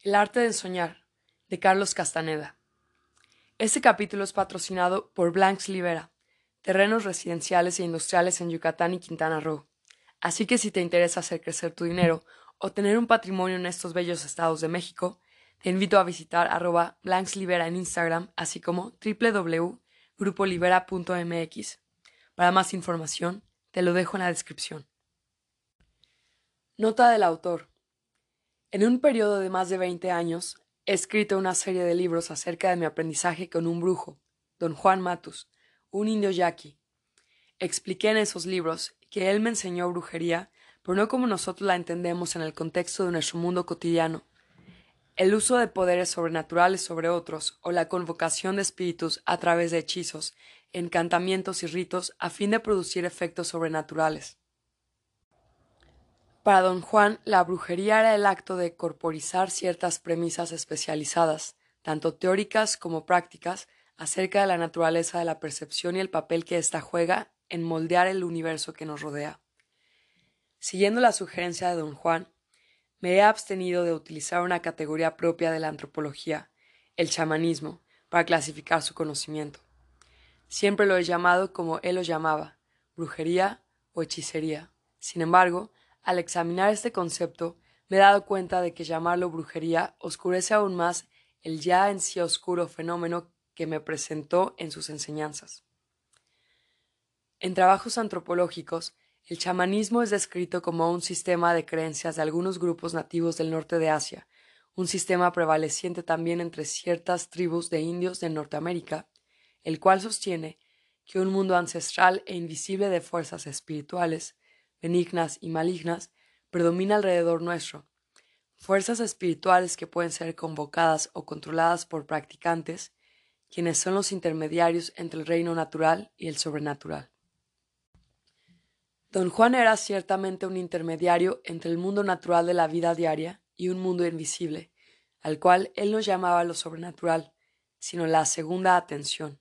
El arte de soñar, de Carlos Castaneda. Este capítulo es patrocinado por Blanks Libera, terrenos residenciales e industriales en Yucatán y Quintana Roo. Así que si te interesa hacer crecer tu dinero o tener un patrimonio en estos bellos estados de México, te invito a visitar arroba Libera en Instagram, así como www.grupolibera.mx. Para más información, te lo dejo en la descripción. Nota del autor. En un periodo de más de 20 años, he escrito una serie de libros acerca de mi aprendizaje con un brujo, don Juan Matus, un indio yaqui. Expliqué en esos libros que él me enseñó brujería, pero no como nosotros la entendemos en el contexto de nuestro mundo cotidiano. El uso de poderes sobrenaturales sobre otros o la convocación de espíritus a través de hechizos, encantamientos y ritos a fin de producir efectos sobrenaturales. Para don Juan, la brujería era el acto de corporizar ciertas premisas especializadas, tanto teóricas como prácticas, acerca de la naturaleza de la percepción y el papel que ésta juega en moldear el universo que nos rodea. Siguiendo la sugerencia de don Juan, me he abstenido de utilizar una categoría propia de la antropología, el chamanismo, para clasificar su conocimiento. Siempre lo he llamado como él lo llamaba, brujería o hechicería. Sin embargo, al examinar este concepto, me he dado cuenta de que llamarlo brujería oscurece aún más el ya en sí oscuro fenómeno que me presentó en sus enseñanzas. En trabajos antropológicos, el chamanismo es descrito como un sistema de creencias de algunos grupos nativos del norte de Asia, un sistema prevaleciente también entre ciertas tribus de indios de Norteamérica, el cual sostiene que un mundo ancestral e invisible de fuerzas espirituales benignas y malignas, predomina alrededor nuestro. Fuerzas espirituales que pueden ser convocadas o controladas por practicantes, quienes son los intermediarios entre el reino natural y el sobrenatural. Don Juan era ciertamente un intermediario entre el mundo natural de la vida diaria y un mundo invisible, al cual él no llamaba lo sobrenatural, sino la segunda atención.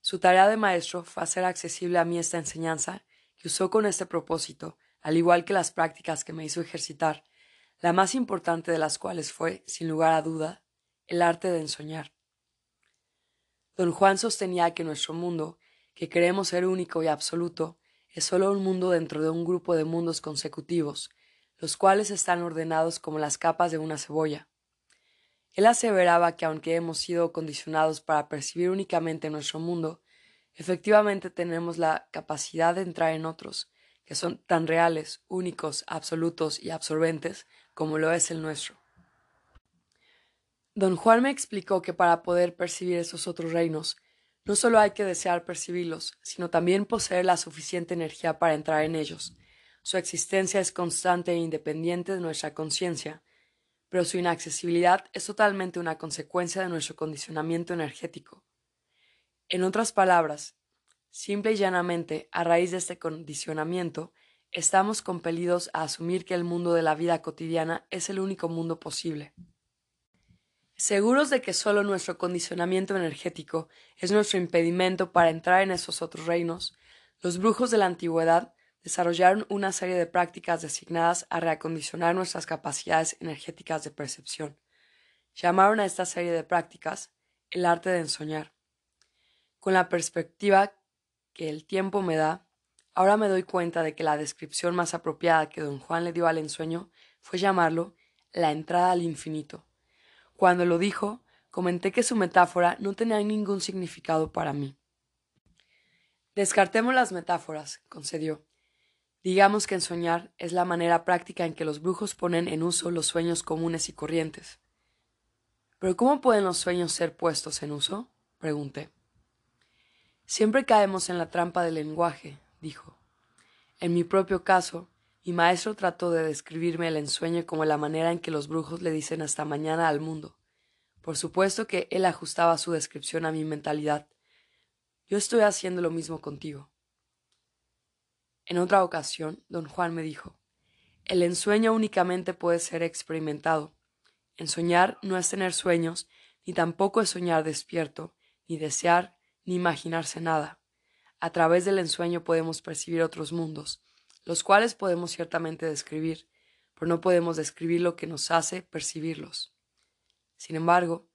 Su tarea de maestro fue hacer accesible a mí esta enseñanza que usó con este propósito, al igual que las prácticas que me hizo ejercitar, la más importante de las cuales fue, sin lugar a duda, el arte de ensoñar. Don Juan sostenía que nuestro mundo, que creemos ser único y absoluto, es sólo un mundo dentro de un grupo de mundos consecutivos, los cuales están ordenados como las capas de una cebolla. Él aseveraba que aunque hemos sido condicionados para percibir únicamente nuestro mundo, Efectivamente tenemos la capacidad de entrar en otros, que son tan reales, únicos, absolutos y absorbentes como lo es el nuestro. Don Juan me explicó que para poder percibir esos otros reinos, no solo hay que desear percibirlos, sino también poseer la suficiente energía para entrar en ellos. Su existencia es constante e independiente de nuestra conciencia, pero su inaccesibilidad es totalmente una consecuencia de nuestro condicionamiento energético. En otras palabras, simple y llanamente, a raíz de este condicionamiento, estamos compelidos a asumir que el mundo de la vida cotidiana es el único mundo posible. Seguros de que solo nuestro condicionamiento energético es nuestro impedimento para entrar en esos otros reinos, los brujos de la antigüedad desarrollaron una serie de prácticas designadas a reacondicionar nuestras capacidades energéticas de percepción. Llamaron a esta serie de prácticas el arte de ensoñar. Con la perspectiva que el tiempo me da, ahora me doy cuenta de que la descripción más apropiada que don Juan le dio al ensueño fue llamarlo la entrada al infinito. Cuando lo dijo, comenté que su metáfora no tenía ningún significado para mí. Descartemos las metáforas, concedió. Digamos que ensoñar es la manera práctica en que los brujos ponen en uso los sueños comunes y corrientes. ¿Pero cómo pueden los sueños ser puestos en uso? pregunté. Siempre caemos en la trampa del lenguaje, dijo. En mi propio caso, mi maestro trató de describirme el ensueño como la manera en que los brujos le dicen hasta mañana al mundo. Por supuesto que él ajustaba su descripción a mi mentalidad. Yo estoy haciendo lo mismo contigo. En otra ocasión, don Juan me dijo El ensueño únicamente puede ser experimentado. Ensoñar no es tener sueños, ni tampoco es soñar despierto, ni desear, ni imaginarse nada. A través del ensueño podemos percibir otros mundos, los cuales podemos ciertamente describir, pero no podemos describir lo que nos hace percibirlos. Sin embargo,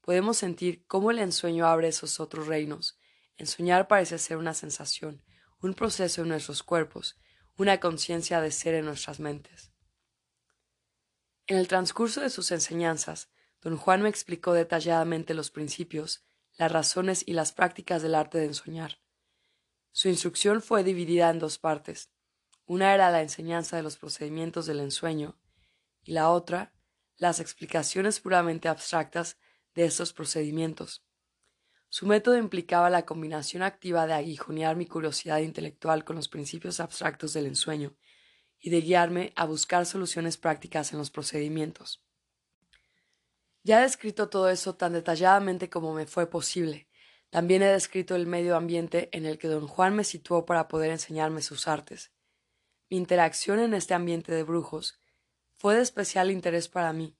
podemos sentir cómo el ensueño abre esos otros reinos. Ensoñar parece ser una sensación, un proceso en nuestros cuerpos, una conciencia de ser en nuestras mentes. En el transcurso de sus enseñanzas, don Juan me explicó detalladamente los principios, las razones y las prácticas del arte de ensoñar. Su instrucción fue dividida en dos partes. Una era la enseñanza de los procedimientos del ensueño y la otra, las explicaciones puramente abstractas de estos procedimientos. Su método implicaba la combinación activa de aguijonear mi curiosidad intelectual con los principios abstractos del ensueño y de guiarme a buscar soluciones prácticas en los procedimientos. Ya he descrito todo eso tan detalladamente como me fue posible. También he descrito el medio ambiente en el que don Juan me situó para poder enseñarme sus artes. Mi interacción en este ambiente de brujos fue de especial interés para mí,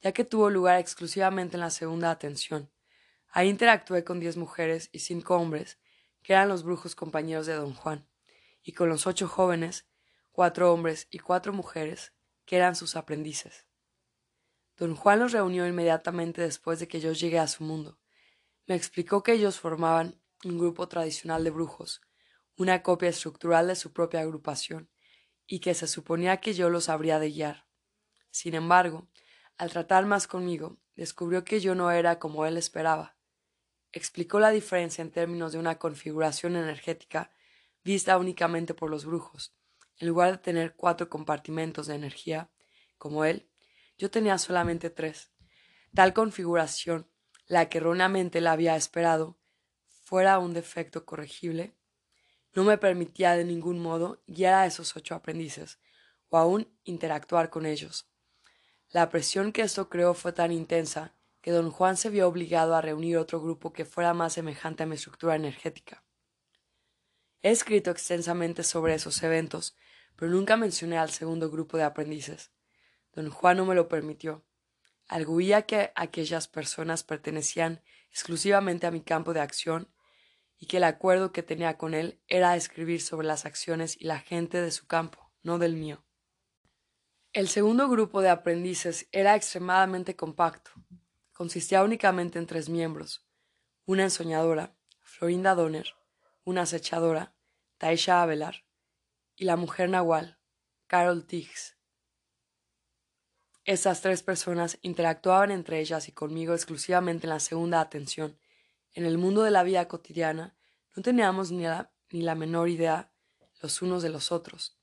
ya que tuvo lugar exclusivamente en la segunda atención. Ahí interactué con diez mujeres y cinco hombres, que eran los brujos compañeros de don Juan, y con los ocho jóvenes, cuatro hombres y cuatro mujeres, que eran sus aprendices. Don Juan los reunió inmediatamente después de que yo llegué a su mundo. Me explicó que ellos formaban un grupo tradicional de brujos, una copia estructural de su propia agrupación, y que se suponía que yo los habría de guiar. Sin embargo, al tratar más conmigo, descubrió que yo no era como él esperaba. Explicó la diferencia en términos de una configuración energética vista únicamente por los brujos. En lugar de tener cuatro compartimentos de energía, como él, yo tenía solamente tres. Tal configuración, la que erróneamente la había esperado, fuera un defecto corregible, no me permitía de ningún modo guiar a esos ocho aprendices, o aún interactuar con ellos. La presión que esto creó fue tan intensa que don Juan se vio obligado a reunir otro grupo que fuera más semejante a mi estructura energética. He escrito extensamente sobre esos eventos, pero nunca mencioné al segundo grupo de aprendices. Don Juan no me lo permitió. Arguía que aquellas personas pertenecían exclusivamente a mi campo de acción y que el acuerdo que tenía con él era escribir sobre las acciones y la gente de su campo, no del mío. El segundo grupo de aprendices era extremadamente compacto. Consistía únicamente en tres miembros, una ensoñadora, Florinda Donner, una acechadora, Taisha Avelar, y la mujer nahual, Carol Tiggs. Esas tres personas interactuaban entre ellas y conmigo exclusivamente en la segunda atención. En el mundo de la vida cotidiana no teníamos ni la, ni la menor idea los unos de los otros.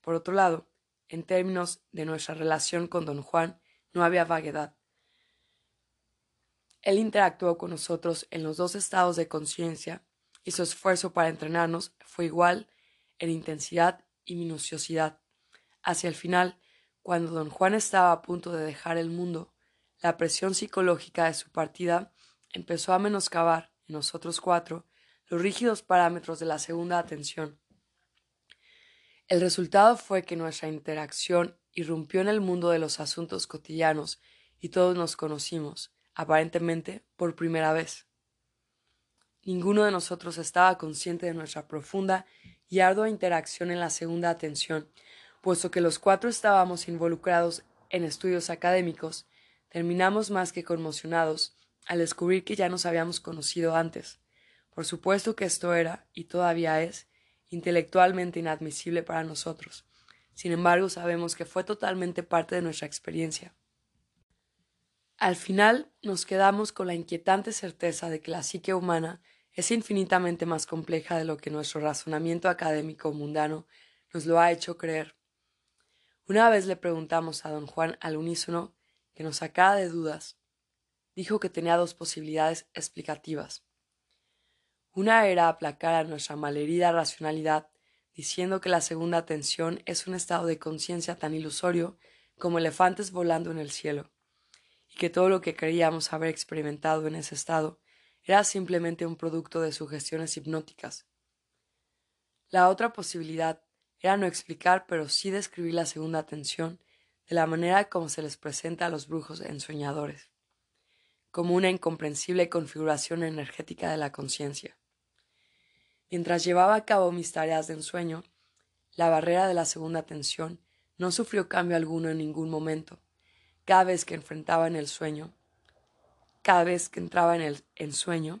Por otro lado, en términos de nuestra relación con don Juan, no había vaguedad. Él interactuó con nosotros en los dos estados de conciencia y su esfuerzo para entrenarnos fue igual en intensidad y minuciosidad. Hacia el final, cuando don Juan estaba a punto de dejar el mundo, la presión psicológica de su partida empezó a menoscabar en nosotros cuatro los rígidos parámetros de la segunda atención. El resultado fue que nuestra interacción irrumpió en el mundo de los asuntos cotidianos y todos nos conocimos, aparentemente, por primera vez. Ninguno de nosotros estaba consciente de nuestra profunda y ardua interacción en la segunda atención, puesto que los cuatro estábamos involucrados en estudios académicos, terminamos más que conmocionados al descubrir que ya nos habíamos conocido antes. Por supuesto que esto era, y todavía es, intelectualmente inadmisible para nosotros. Sin embargo, sabemos que fue totalmente parte de nuestra experiencia. Al final nos quedamos con la inquietante certeza de que la psique humana es infinitamente más compleja de lo que nuestro razonamiento académico mundano nos lo ha hecho creer. Una vez le preguntamos a don Juan al unísono que nos sacara de dudas. Dijo que tenía dos posibilidades explicativas. Una era aplacar a nuestra malherida racionalidad, diciendo que la segunda tensión es un estado de conciencia tan ilusorio como elefantes volando en el cielo, y que todo lo que creíamos haber experimentado en ese estado era simplemente un producto de sugestiones hipnóticas. La otra posibilidad era no explicar, pero sí describir la segunda tensión de la manera como se les presenta a los brujos ensoñadores, como una incomprensible configuración energética de la conciencia. Mientras llevaba a cabo mis tareas de ensueño, la barrera de la segunda tensión no sufrió cambio alguno en ningún momento. Cada vez que enfrentaba en el sueño, cada vez que entraba en el ensueño,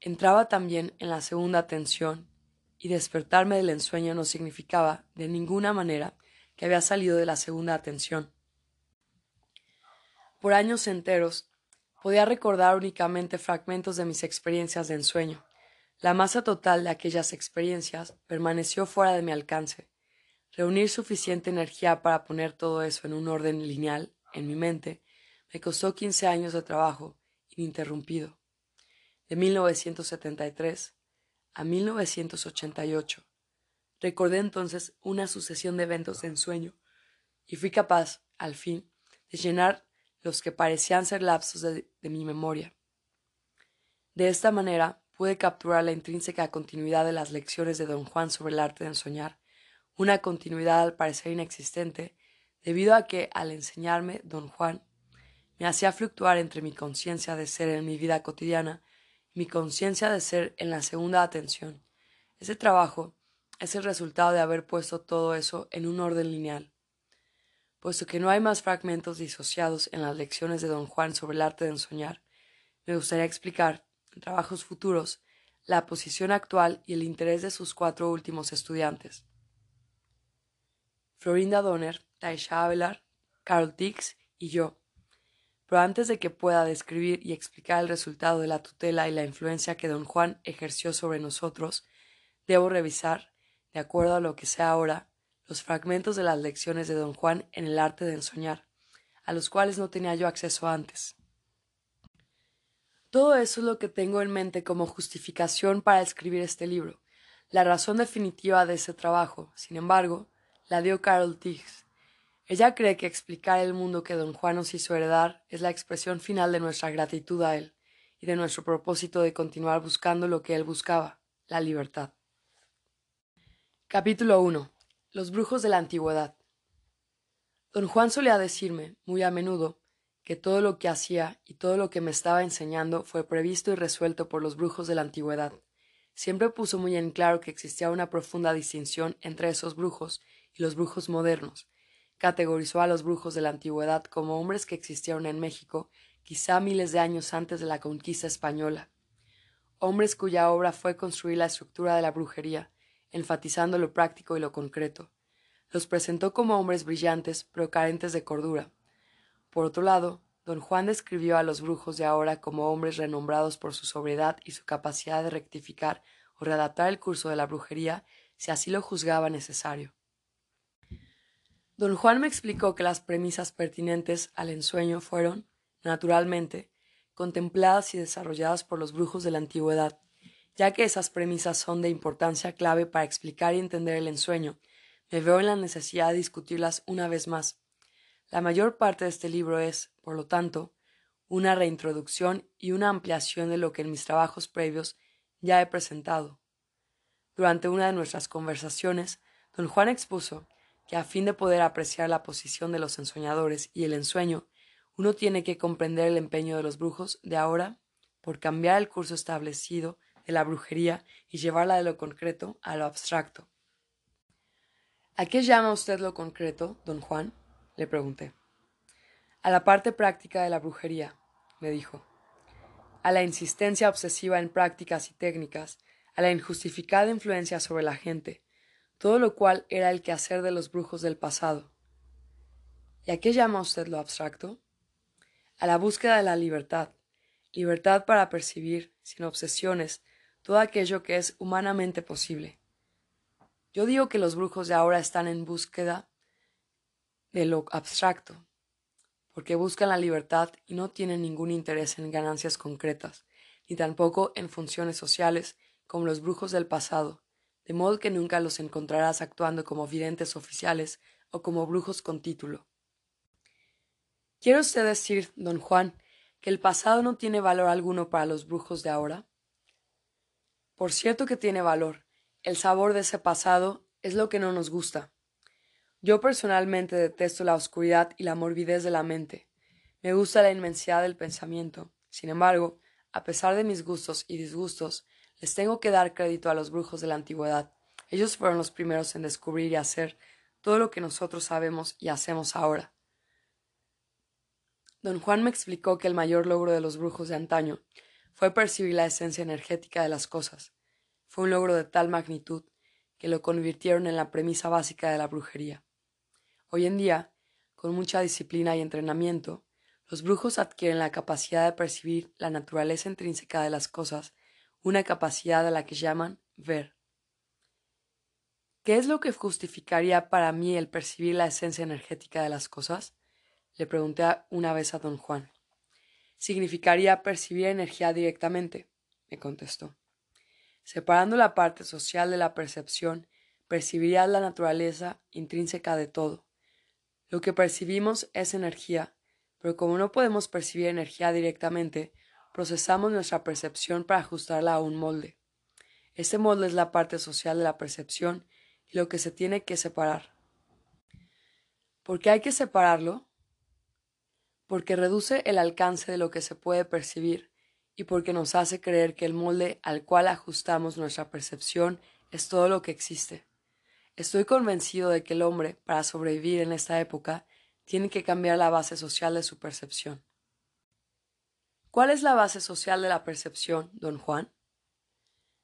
entraba también en la segunda tensión, y despertarme del ensueño no significaba, de ninguna manera, que había salido de la segunda atención. Por años enteros podía recordar únicamente fragmentos de mis experiencias de ensueño. La masa total de aquellas experiencias permaneció fuera de mi alcance. Reunir suficiente energía para poner todo eso en un orden lineal en mi mente me costó quince años de trabajo ininterrumpido. De 1973 a 1988 Recordé entonces una sucesión de eventos de ensueño y fui capaz, al fin, de llenar los que parecían ser lapsos de, mi memoria. De esta manera pude capturar la intrínseca continuidad de las lecciones de don Juan sobre el arte de ensoñar, una continuidad al parecer inexistente, debido a que, al enseñarme don Juan, me hacía fluctuar entre mi conciencia de ser en mi vida cotidiana mi conciencia de ser en la segunda atención. Ese trabajo es el resultado de haber puesto todo eso en un orden lineal. Puesto que no hay más fragmentos disociados en las lecciones de don Juan sobre el arte de ensoñar, me gustaría explicar, en trabajos futuros, la posición actual y el interés de sus cuatro últimos estudiantes. Florinda Donner, Taisha Avelar, Carl Dix y yo. Pero antes de que pueda describir y explicar el resultado de la tutela y la influencia que don Juan ejerció sobre nosotros, debo revisar de acuerdo a lo que sé ahora, los fragmentos de las lecciones de don Juan en el arte de ensoñar, a los cuales no tenía yo acceso antes. Todo eso es lo que tengo en mente como justificación para escribir este libro. La razón definitiva de ese trabajo, sin embargo, la dio Carol Tiggs. Ella cree que explicar el mundo que don Juan nos hizo heredar es la expresión final de nuestra gratitud a él y de nuestro propósito de continuar buscando lo que él buscaba, la libertad. Capítulo 1. Los brujos de la antigüedad. Don Juan solía decirme, muy a menudo, que todo lo que hacía y todo lo que me estaba enseñando fue previsto y resuelto por los brujos de la antigüedad. Siempre puso muy en claro que existía una profunda distinción entre esos brujos y los brujos modernos. Categorizó a los brujos de la antigüedad como hombres que existieron en México quizá miles de años antes de la conquista española. Hombres cuya obra fue construir la estructura de la brujería, enfatizando lo práctico y lo concreto. Los presentó como hombres brillantes, pero carentes de cordura. Por otro lado, don Juan describió a los brujos de ahora como hombres renombrados por su sobriedad y su capacidad de rectificar o readaptar el curso de la brujería si así lo juzgaba necesario. Don Juan me explicó que las premisas pertinentes al ensueño fueron, naturalmente, contempladas y desarrolladas por los brujos de la antigüedad, ya que esas premisas son de importancia clave para explicar y entender el ensueño, me veo en la necesidad de discutirlas una vez más. La mayor parte de este libro es, por lo tanto, una reintroducción y una ampliación de lo que en mis trabajos previos ya he presentado. Durante una de nuestras conversaciones, don Juan expuso que a fin de poder apreciar la posición de los ensoñadores y el ensueño, uno tiene que comprender el empeño de los brujos de ahora por cambiar el curso establecido de la brujería y llevarla de lo concreto a lo abstracto. ¿A qué llama usted lo concreto, don Juan? le pregunté. A la parte práctica de la brujería, me dijo. A la insistencia obsesiva en prácticas y técnicas, a la injustificada influencia sobre la gente, todo lo cual era el quehacer de los brujos del pasado. ¿Y a qué llama usted lo abstracto? A la búsqueda de la libertad, libertad para percibir, sin obsesiones, todo aquello que es humanamente posible. Yo digo que los brujos de ahora están en búsqueda de lo abstracto, porque buscan la libertad y no tienen ningún interés en ganancias concretas, ni tampoco en funciones sociales como los brujos del pasado, de modo que nunca los encontrarás actuando como videntes oficiales o como brujos con título. ¿Quiere usted decir, don Juan, que el pasado no tiene valor alguno para los brujos de ahora? Por cierto que tiene valor. El sabor de ese pasado es lo que no nos gusta. Yo personalmente detesto la oscuridad y la morbidez de la mente. Me gusta la inmensidad del pensamiento. Sin embargo, a pesar de mis gustos y disgustos, les tengo que dar crédito a los brujos de la antigüedad. Ellos fueron los primeros en descubrir y hacer todo lo que nosotros sabemos y hacemos ahora. Don Juan me explicó que el mayor logro de los brujos de antaño fue percibir la esencia energética de las cosas. Fue un logro de tal magnitud que lo convirtieron en la premisa básica de la brujería. Hoy en día, con mucha disciplina y entrenamiento, los brujos adquieren la capacidad de percibir la naturaleza intrínseca de las cosas, una capacidad a la que llaman ver. ¿Qué es lo que justificaría para mí el percibir la esencia energética de las cosas? Le pregunté una vez a don Juan. Significaría percibir energía directamente, me contestó. Separando la parte social de la percepción, percibirías la naturaleza intrínseca de todo. Lo que percibimos es energía, pero como no podemos percibir energía directamente, procesamos nuestra percepción para ajustarla a un molde. Este molde es la parte social de la percepción y lo que se tiene que separar. ¿Por qué hay que separarlo? porque reduce el alcance de lo que se puede percibir y porque nos hace creer que el molde al cual ajustamos nuestra percepción es todo lo que existe. Estoy convencido de que el hombre, para sobrevivir en esta época, tiene que cambiar la base social de su percepción. ¿Cuál es la base social de la percepción, don Juan?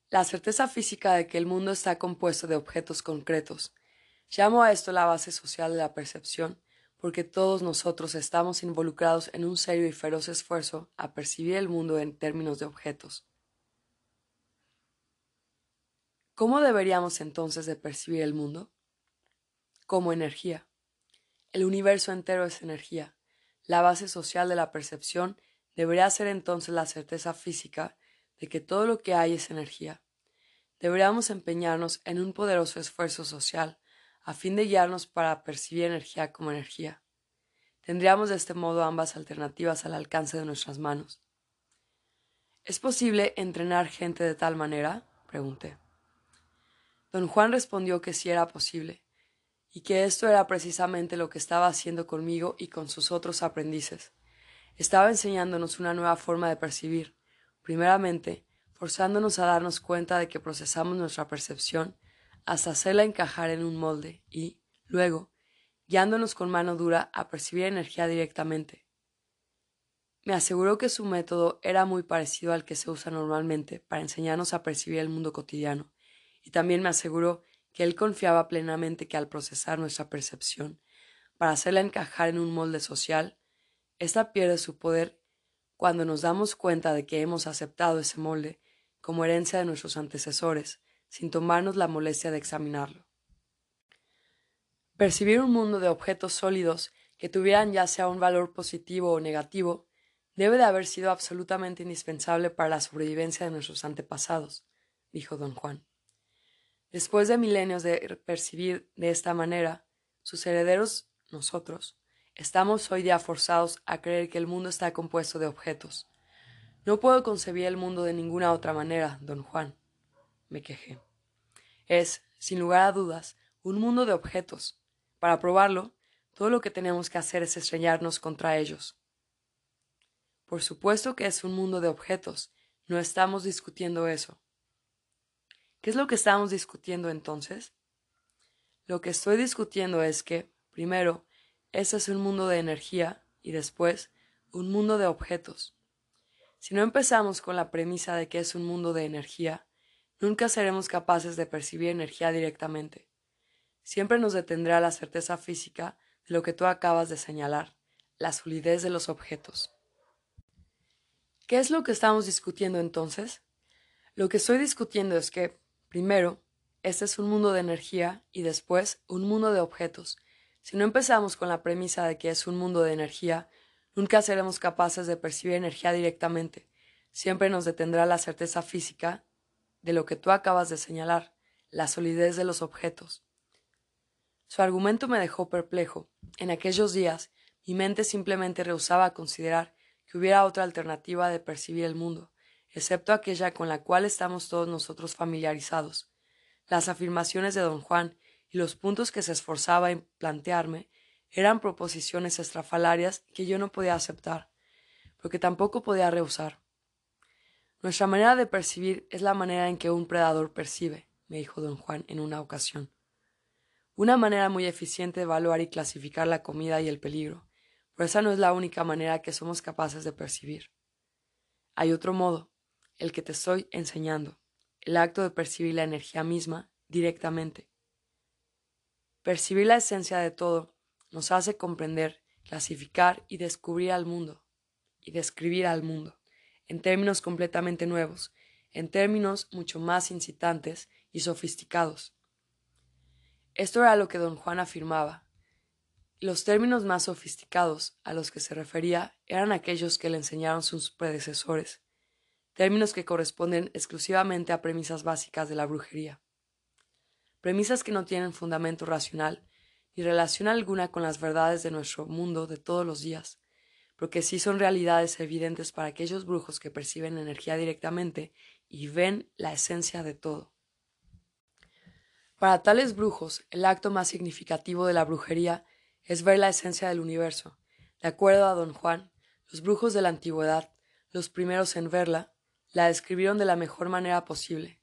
La certeza física de que el mundo está compuesto de objetos concretos. Llamo a esto la base social de la percepción, porque todos nosotros estamos involucrados en un serio y feroz esfuerzo a percibir el mundo en términos de objetos. ¿Cómo deberíamos entonces de percibir el mundo? Como energía. El universo entero es energía. La base social de la percepción debería ser entonces la certeza física de que todo lo que hay es energía. Deberíamos empeñarnos en un poderoso esfuerzo social a fin de guiarnos para percibir energía como energía. Tendríamos de este modo ambas alternativas al alcance de nuestras manos. ¿Es posible entrenar gente de tal manera? pregunté. Don Juan respondió que sí era posible, y que esto era precisamente lo que estaba haciendo conmigo y con sus otros aprendices. Estaba enseñándonos una nueva forma de percibir, primeramente, forzándonos a darnos cuenta de que procesamos nuestra percepción hasta hacerla encajar en un molde y, luego, guiándonos con mano dura a percibir energía directamente. Me aseguró que su método era muy parecido al que se usa normalmente para enseñarnos a percibir el mundo cotidiano, y también me aseguró que él confiaba plenamente que al procesar nuestra percepción, para hacerla encajar en un molde social, ésta pierde su poder cuando nos damos cuenta de que hemos aceptado ese molde como herencia de nuestros antecesores, sin tomarnos la molestia de examinarlo. Percibir un mundo de objetos sólidos que tuvieran ya sea un valor positivo o negativo debe de haber sido absolutamente indispensable para la sobrevivencia de nuestros antepasados, dijo don Juan. Después de milenios de percibir de esta manera, sus herederos, nosotros, estamos hoy día forzados a creer que el mundo está compuesto de objetos. No puedo concebir el mundo de ninguna otra manera, don Juan me quejé. Es, sin lugar a dudas, un mundo de objetos. Para probarlo, todo lo que tenemos que hacer es estrellarnos contra ellos. Por supuesto que es un mundo de objetos, no estamos discutiendo eso. ¿Qué es lo que estamos discutiendo entonces? Lo que estoy discutiendo es que, primero, ese es un mundo de energía y después, un mundo de objetos. Si no empezamos con la premisa de que es un mundo de energía, nunca seremos capaces de percibir energía directamente. Siempre nos detendrá la certeza física de lo que tú acabas de señalar, la solidez de los objetos. ¿Qué es lo que estamos discutiendo entonces? Lo que estoy discutiendo es que, primero, este es un mundo de energía y después un mundo de objetos. Si no empezamos con la premisa de que es un mundo de energía, nunca seremos capaces de percibir energía directamente. Siempre nos detendrá la certeza física de lo que tú acabas de señalar, la solidez de los objetos. Su argumento me dejó perplejo. En aquellos días mi mente simplemente rehusaba considerar que hubiera otra alternativa de percibir el mundo, excepto aquella con la cual estamos todos nosotros familiarizados. Las afirmaciones de don Juan y los puntos que se esforzaba en plantearme eran proposiciones estrafalarias que yo no podía aceptar, pero que tampoco podía rehusar. Nuestra manera de percibir es la manera en que un predador percibe, me dijo don Juan en una ocasión. Una manera muy eficiente de evaluar y clasificar la comida y el peligro, pero esa no es la única manera que somos capaces de percibir. Hay otro modo, el que te estoy enseñando, el acto de percibir la energía misma directamente. Percibir la esencia de todo nos hace comprender, clasificar y descubrir al mundo, y describir al mundo, en términos completamente nuevos, en términos mucho más incitantes y sofisticados. Esto era lo que don Juan afirmaba. Los términos más sofisticados a los que se refería eran aquellos que le enseñaron sus predecesores, términos que corresponden exclusivamente a premisas básicas de la brujería. Premisas que no tienen fundamento racional ni relación alguna con las verdades de nuestro mundo de todos los días, pero que sí son realidades evidentes para aquellos brujos que perciben energía directamente y ven la esencia de todo. Para tales brujos, el acto más significativo de la brujería es ver la esencia del universo. De acuerdo a don Juan, los brujos de la antigüedad, los primeros en verla, la describieron de la mejor manera posible.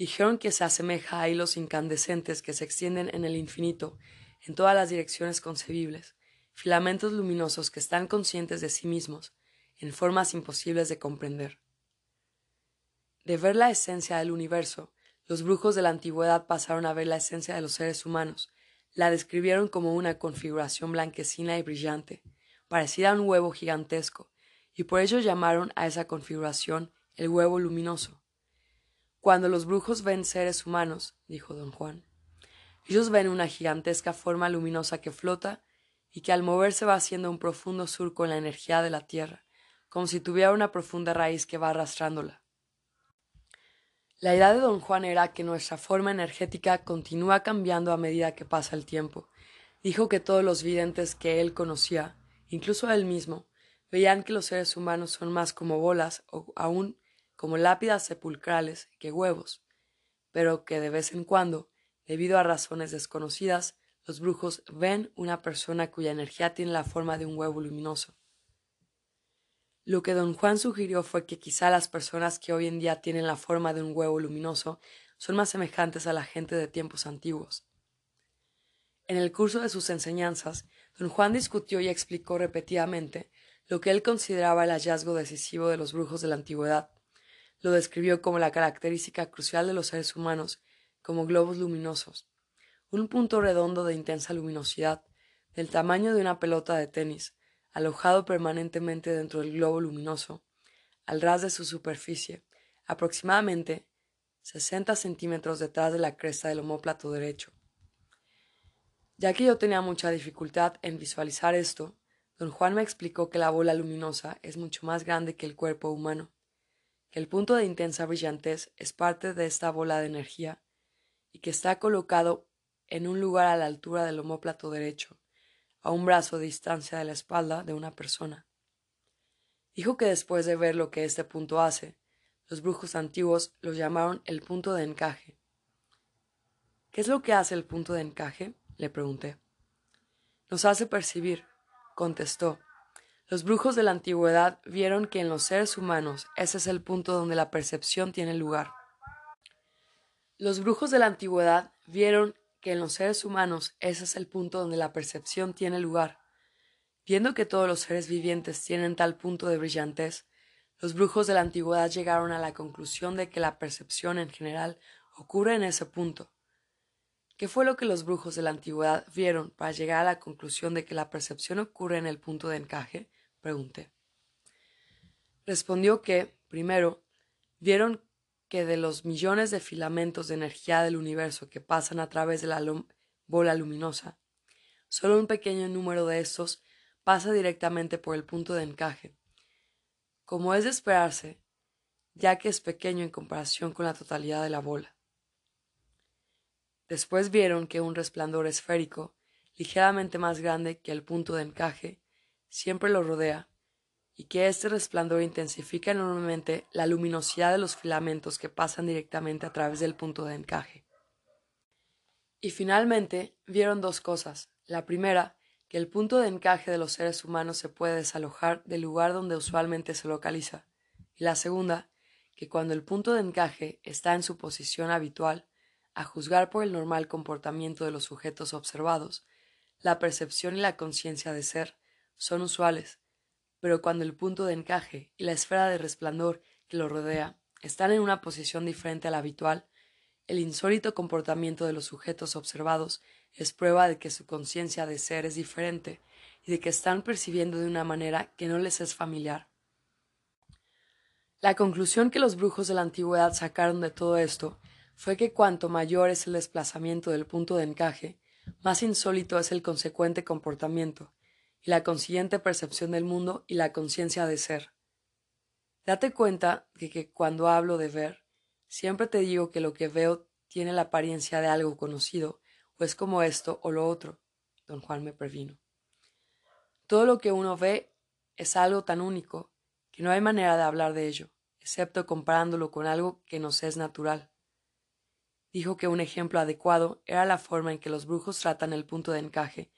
Dijeron que se asemeja a hilos incandescentes que se extienden en el infinito, en todas las direcciones concebibles, filamentos luminosos que están conscientes de sí mismos, en formas imposibles de comprender. De ver la esencia del universo, los brujos de la antigüedad pasaron a ver la esencia de los seres humanos, la describieron como una configuración blanquecina y brillante, parecida a un huevo gigantesco, y por ello llamaron a esa configuración el huevo luminoso. Cuando los brujos ven seres humanos, dijo don Juan, ellos ven una gigantesca forma luminosa que flota y que al moverse va haciendo un profundo surco en la energía de la tierra, como si tuviera una profunda raíz que va arrastrándola. La idea de don Juan era que nuestra forma energética continúa cambiando a medida que pasa el tiempo. Dijo que todos los videntes que él conocía, incluso él mismo, veían que los seres humanos son más como bolas o aún como lápidas sepulcrales que huevos, pero que de vez en cuando, debido a razones desconocidas, los brujos ven una persona cuya energía tiene la forma de un huevo luminoso. Lo que don Juan sugirió fue que quizá las personas que hoy en día tienen la forma de un huevo luminoso son más semejantes a la gente de tiempos antiguos. En el curso de sus enseñanzas, don Juan discutió y explicó repetidamente lo que él consideraba el hallazgo decisivo de los brujos de la antigüedad. Lo describió como la característica crucial de los seres humanos, como globos luminosos, un punto redondo de intensa luminosidad, del tamaño de una pelota de tenis, alojado permanentemente dentro del globo luminoso, al ras de su superficie, aproximadamente 60 centímetros detrás de la cresta del homóplato derecho. Ya que yo tenía mucha dificultad en visualizar esto, don Juan me explicó que la bola luminosa es mucho más grande que el cuerpo humano, que el punto de intensa brillantez es parte de esta bola de energía y que está colocado en un lugar a la altura del homóplato derecho, a un brazo de distancia de la espalda de una persona. Dijo que después de ver lo que este punto hace, los brujos antiguos lo llamaron el punto de encaje. ¿Qué es lo que hace el punto de encaje? le pregunté. Nos hace percibir, contestó. Los brujos de la antigüedad vieron que en los seres humanos ese es el punto donde la percepción tiene lugar. Los brujos de la antigüedad vieron que en los seres humanos ese es el punto donde la percepción tiene lugar. Viendo que todos los seres vivientes tienen tal punto de brillantez, los brujos de la antigüedad llegaron a la conclusión de que la percepción en general ocurre en ese punto. ¿Qué fue lo que los brujos de la antigüedad vieron para llegar a la conclusión de que la percepción ocurre en el punto de encaje? Pregunté. Respondió que, primero, vieron que de los millones de filamentos de energía del universo que pasan a través de la bola luminosa, solo un pequeño número de estos pasa directamente por el punto de encaje. Como es de esperarse, ya que es pequeño en comparación con la totalidad de la bola. Después vieron que un resplandor esférico, ligeramente más grande que el punto de encaje, siempre lo rodea y que este resplandor intensifica enormemente la luminosidad de los filamentos que pasan directamente a través del punto de encaje. Y finalmente vieron dos cosas. La primera, que el punto de encaje de los seres humanos se puede desalojar del lugar donde usualmente se localiza. Y la segunda, que cuando el punto de encaje está en su posición habitual, a juzgar por el normal comportamiento de los sujetos observados, la percepción y la conciencia de ser son usuales, pero cuando el punto de encaje y la esfera de resplandor que lo rodea están en una posición diferente a la habitual, el insólito comportamiento de los sujetos observados es prueba de que su conciencia de ser es diferente y de que están percibiendo de una manera que no les es familiar. La conclusión que los brujos de la antigüedad sacaron de todo esto fue que cuanto mayor es el desplazamiento del punto de encaje, más insólito es el consecuente comportamiento, y la consiguiente percepción del mundo y la conciencia de ser. Date cuenta de que cuando hablo de ver, siempre te digo que lo que veo tiene la apariencia de algo conocido, o es como esto o lo otro. Don Juan me previno. Todo lo que uno ve es algo tan único que no hay manera de hablar de ello, excepto comparándolo con algo que nos es natural. Dijo que un ejemplo adecuado era la forma en que los brujos tratan el punto de encaje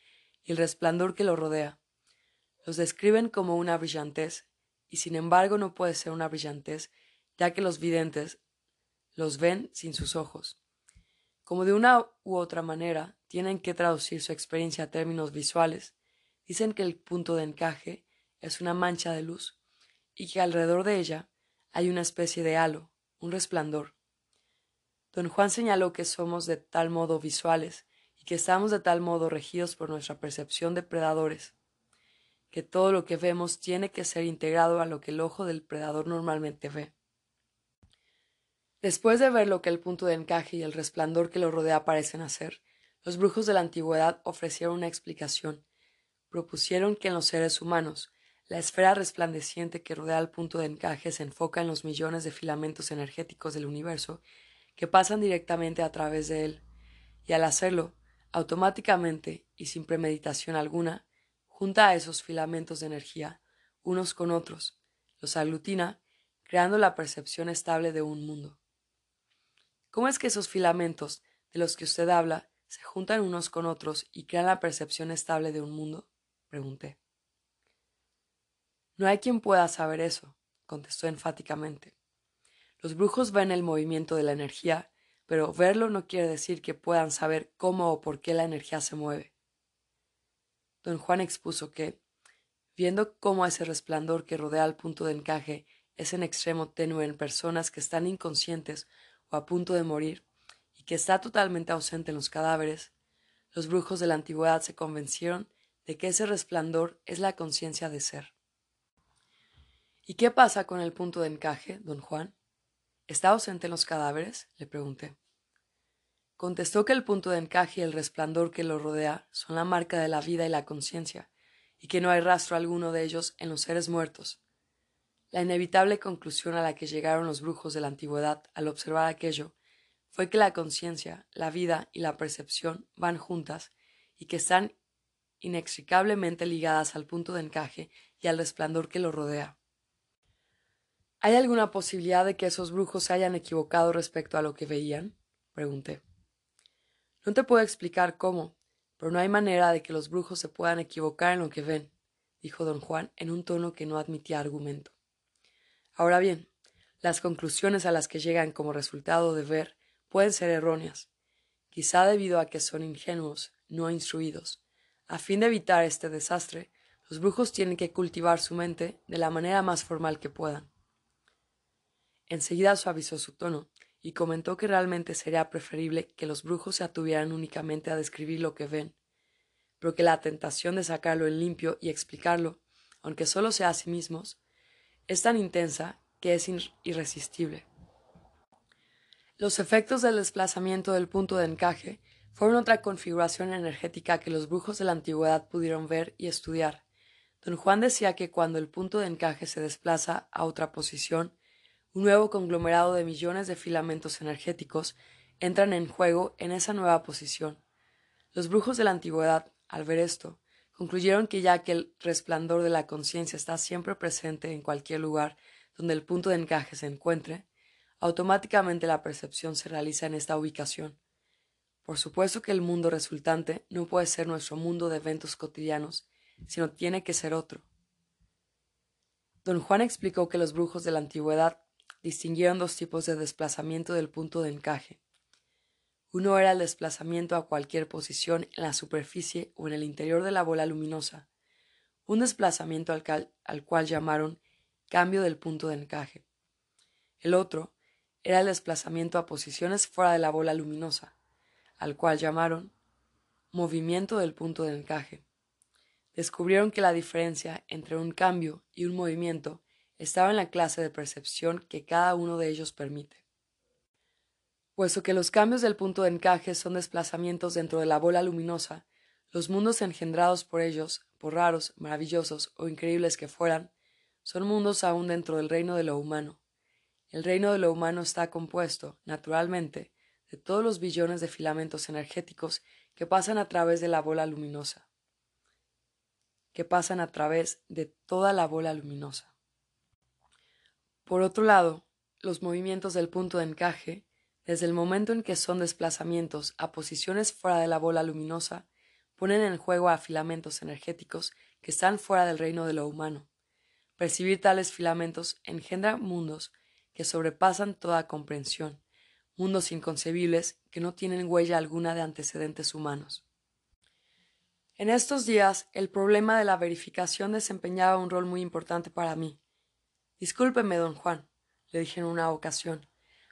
el resplandor que lo rodea. Los describen como una brillantez, y sin embargo no puede ser una brillantez, ya que los videntes los ven sin sus ojos. Como de una u otra manera tienen que traducir su experiencia a términos visuales, dicen que el punto de encaje es una mancha de luz y que alrededor de ella hay una especie de halo, un resplandor. Don Juan señaló que somos de tal modo visuales y que estamos de tal modo regidos por nuestra percepción de predadores, que todo lo que vemos tiene que ser integrado a lo que el ojo del predador normalmente ve. Después de ver lo que el punto de encaje y el resplandor que lo rodea parecen hacer, los brujos de la antigüedad ofrecieron una explicación. Propusieron que en los seres humanos, la esfera resplandeciente que rodea el punto de encaje se enfoca en los millones de filamentos energéticos del universo que pasan directamente a través de él, y al hacerlo, automáticamente y sin premeditación alguna, junta a esos filamentos de energía unos con otros, los aglutina, creando la percepción estable de un mundo. ¿Cómo es que esos filamentos de los que usted habla se juntan unos con otros y crean la percepción estable de un mundo? pregunté. No hay quien pueda saber eso, contestó enfáticamente. Los brujos ven el movimiento de la energía pero verlo no quiere decir que puedan saber cómo o por qué la energía se mueve. Don Juan expuso que, viendo cómo ese resplandor que rodea el punto de encaje es en extremo tenue en personas que están inconscientes o a punto de morir, y que está totalmente ausente en los cadáveres, los brujos de la antigüedad se convencieron de que ese resplandor es la conciencia de ser. ¿Y qué pasa con el punto de encaje, don Juan? ¿Está ausente en los cadáveres? le pregunté. Contestó que el punto de encaje y el resplandor que lo rodea son la marca de la vida y la conciencia, y que no hay rastro alguno de ellos en los seres muertos. La inevitable conclusión a la que llegaron los brujos de la antigüedad al observar aquello fue que la conciencia, la vida y la percepción van juntas y que están inextricablemente ligadas al punto de encaje y al resplandor que lo rodea. ¿Hay alguna posibilidad de que esos brujos se hayan equivocado respecto a lo que veían? pregunté. No te puedo explicar cómo, pero no hay manera de que los brujos se puedan equivocar en lo que ven, dijo don Juan en un tono que no admitía argumento. Ahora bien, las conclusiones a las que llegan como resultado de ver pueden ser erróneas, quizá debido a que son ingenuos, no instruidos. A fin de evitar este desastre, los brujos tienen que cultivar su mente de la manera más formal que puedan. Enseguida suavizó su tono y comentó que realmente sería preferible que los brujos se atuvieran únicamente a describir lo que ven, pero que la tentación de sacarlo en limpio y explicarlo, aunque solo sea a sí mismos, es tan intensa que es irresistible. Los efectos del desplazamiento del punto de encaje fueron otra configuración energética que los brujos de la antigüedad pudieron ver y estudiar. Don Juan decía que cuando el punto de encaje se desplaza a otra posición, un nuevo conglomerado de millones de filamentos energéticos entran en juego en esa nueva posición. Los brujos de la antigüedad, al ver esto, concluyeron que ya que el resplandor de la conciencia está siempre presente en cualquier lugar donde el punto de encaje se encuentre, automáticamente la percepción se realiza en esta ubicación. Por supuesto que el mundo resultante no puede ser nuestro mundo de eventos cotidianos, sino tiene que ser otro. Don Juan explicó que los brujos de la antigüedad distinguieron dos tipos de desplazamiento del punto de encaje. Uno era el desplazamiento a cualquier posición en la superficie o en el interior de la bola luminosa, un desplazamiento al, cual llamaron cambio del punto de encaje. El otro era el desplazamiento a posiciones fuera de la bola luminosa, al cual llamaron movimiento del punto de encaje. Descubrieron que la diferencia entre un cambio y un movimiento estaba en la clase de percepción que cada uno de ellos permite. Puesto que los cambios del punto de encaje son desplazamientos dentro de la bola luminosa, los mundos engendrados por ellos, por raros, maravillosos o increíbles que fueran, son mundos aún dentro del reino de lo humano. El reino de lo humano está compuesto, naturalmente, de todos los billones de filamentos energéticos que pasan a través de la bola luminosa, que pasan a través de toda la bola luminosa. Por otro lado, los movimientos del punto de encaje desde el momento en que son desplazamientos a posiciones fuera de la bola luminosa, ponen en juego a filamentos energéticos que están fuera del reino de lo humano. Percibir tales filamentos engendra mundos que sobrepasan toda comprensión, mundos inconcebibles que no tienen huella alguna de antecedentes humanos. En estos días, el problema de la verificación desempeñaba un rol muy importante para mí. Discúlpeme, don Juan, le dije en una ocasión,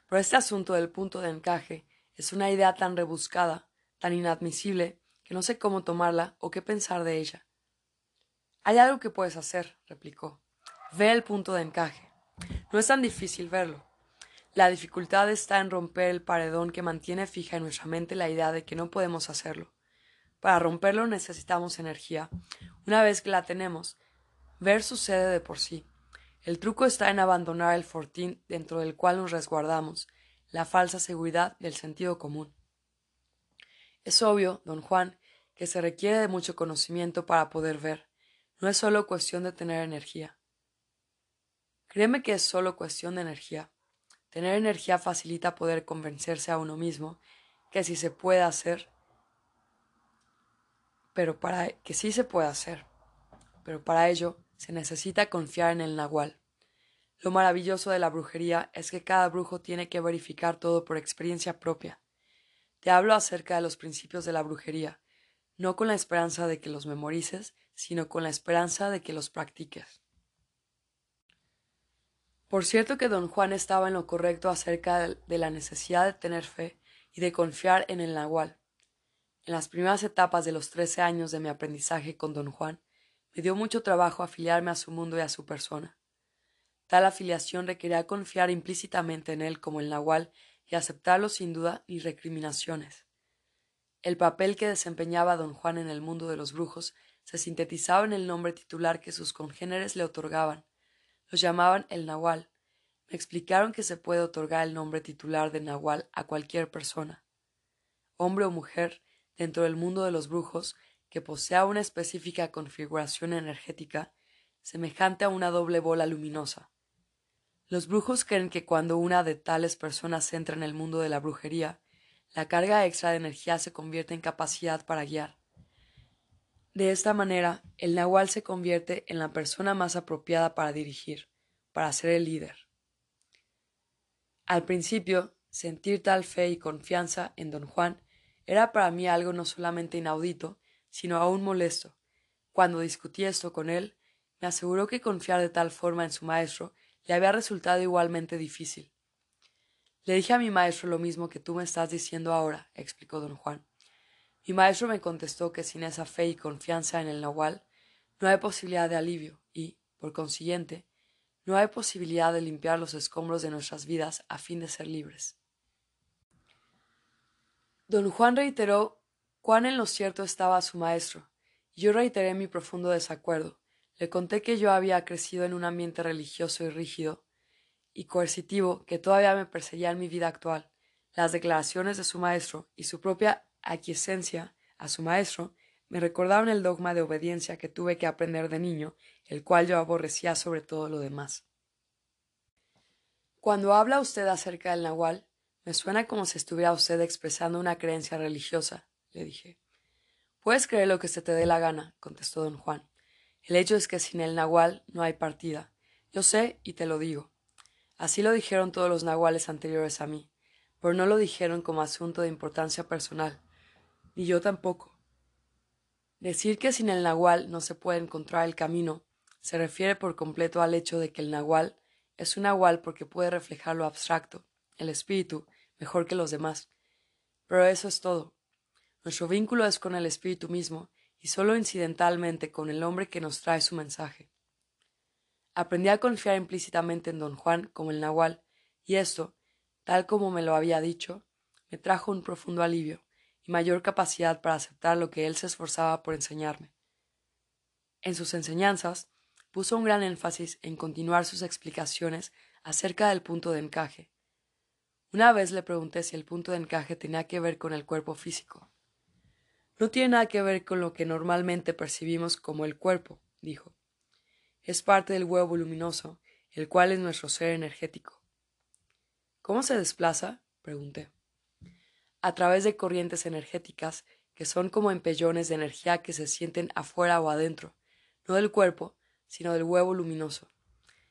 pero este asunto del punto de encaje es una idea tan rebuscada, tan inadmisible, que no sé cómo tomarla o qué pensar de ella. Hay algo que puedes hacer, replicó. Ve el punto de encaje. No es tan difícil verlo. La dificultad está en romper el paredón que mantiene fija en nuestra mente la idea de que no podemos hacerlo. Para romperlo necesitamos energía. Una vez que la tenemos, ver sucede de por sí. El truco está en abandonar el fortín dentro del cual nos resguardamos, la falsa seguridad del sentido común. Es obvio, don Juan, que se requiere de mucho conocimiento para poder ver. No es solo cuestión de tener energía. Créeme que es solo cuestión de energía. Tener energía facilita poder convencerse a uno mismo que sí se puede hacer, pero para que sí se puede hacer. Pero para ello se necesita confiar en el nahual. Lo maravilloso de la brujería es que cada brujo tiene que verificar todo por experiencia propia. Te hablo acerca de los principios de la brujería, no con la esperanza de que los memorices, sino con la esperanza de que los practiques. Por cierto que don Juan estaba en lo correcto acerca de la necesidad de tener fe y de confiar en el nahual. En las primeras etapas de los trece años de mi aprendizaje con don Juan, me dio mucho trabajo afiliarme a su mundo y a su persona. Tal afiliación requería confiar implícitamente en él como el nahual y aceptarlo sin duda ni recriminaciones. El papel que desempeñaba don Juan en el mundo de los brujos se sintetizaba en el nombre titular que sus congéneres le otorgaban. Los llamaban el nahual. Me explicaron que se puede otorgar el nombre titular de nahual a cualquier persona, hombre o mujer, dentro del mundo de los brujos, que posea una específica configuración energética semejante a una doble bola luminosa. Los brujos creen que cuando una de tales personas entra en el mundo de la brujería, la carga extra de energía se convierte en capacidad para guiar. De esta manera, el nahual se convierte en la persona más apropiada para dirigir, para ser el líder. Al principio, sentir tal fe y confianza en don Juan era para mí algo no solamente inaudito, sino aún molesto. Cuando discutí esto con él, me aseguró que confiar de tal forma en su maestro le había resultado igualmente difícil. Le dije a mi maestro lo mismo que tú me estás diciendo ahora, explicó don Juan. Mi maestro me contestó que sin esa fe y confianza en el Nahual no hay posibilidad de alivio y, por consiguiente, no hay posibilidad de limpiar los escombros de nuestras vidas a fin de ser libres. Don Juan reiteró cuán en lo cierto estaba su maestro, yo reiteré mi profundo desacuerdo. Le conté que yo había crecido en un ambiente religioso y rígido y coercitivo que todavía me perseguía en mi vida actual. Las declaraciones de su maestro y su propia aquiescencia a su maestro me recordaban el dogma de obediencia que tuve que aprender de niño, el cual yo aborrecía sobre todo lo demás. Cuando habla usted acerca del Nahual, me suena como si estuviera usted expresando una creencia religiosa, le dije. Puedes creer lo que se te dé la gana, contestó don Juan. El hecho es que sin el Nahual no hay partida. Yo sé y te lo digo. Así lo dijeron todos los nahuales anteriores a mí. pero no lo dijeron como asunto de importancia personal, ni yo tampoco. Decir que sin el nahual no se puede encontrar el camino se refiere por completo al hecho de que el nahual es un nahual porque puede reflejar lo abstracto, el espíritu, mejor que los demás. Pero eso es todo. Nuestro vínculo es con el espíritu mismo y solo incidentalmente con el hombre que nos trae su mensaje. Aprendí a confiar implícitamente en don Juan como el nahual, y esto, tal como me lo había dicho, me trajo un profundo alivio y mayor capacidad para aceptar lo que él se esforzaba por enseñarme. En sus enseñanzas puso un gran énfasis en continuar sus explicaciones acerca del punto de encaje. Una vez le pregunté si el punto de encaje tenía que ver con el cuerpo físico. No tiene nada que ver con lo que normalmente percibimos como el cuerpo, dijo. Es parte del huevo luminoso, el cual es nuestro ser energético. ¿Cómo se desplaza? pregunté a través de corrientes energéticas que son como empellones de energía que se sienten afuera o adentro, no del cuerpo, sino del huevo luminoso.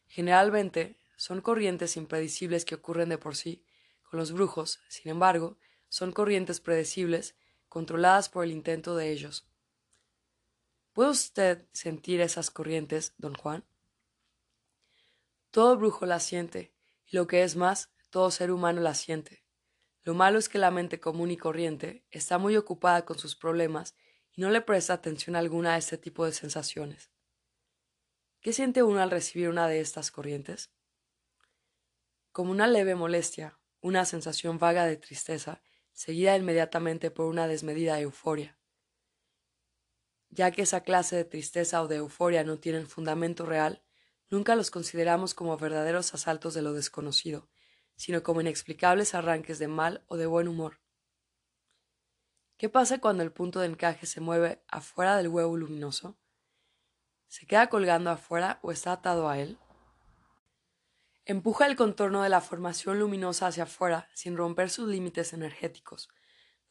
Generalmente son corrientes impredecibles que ocurren de por sí. Con los brujos, sin embargo, son corrientes predecibles, controladas por el intento de ellos. ¿Puede usted sentir esas corrientes, don Juan? Todo brujo las siente, y lo que es más, todo ser humano las siente. Lo malo es que la mente común y corriente está muy ocupada con sus problemas y no le presta atención alguna a este tipo de sensaciones. ¿Qué siente uno al recibir una de estas corrientes? Como una leve molestia, una sensación vaga de tristeza, seguida inmediatamente por una desmedida euforia. Ya que esa clase de tristeza o de euforia no tienen fundamento real, nunca los consideramos como verdaderos asaltos de lo desconocido, sino como inexplicables arranques de mal o de buen humor. ¿Qué pasa cuando el punto de encaje se mueve afuera del huevo luminoso? ¿Se queda colgando afuera o está atado a él? Empuja el contorno de la formación luminosa hacia afuera sin romper sus límites energéticos.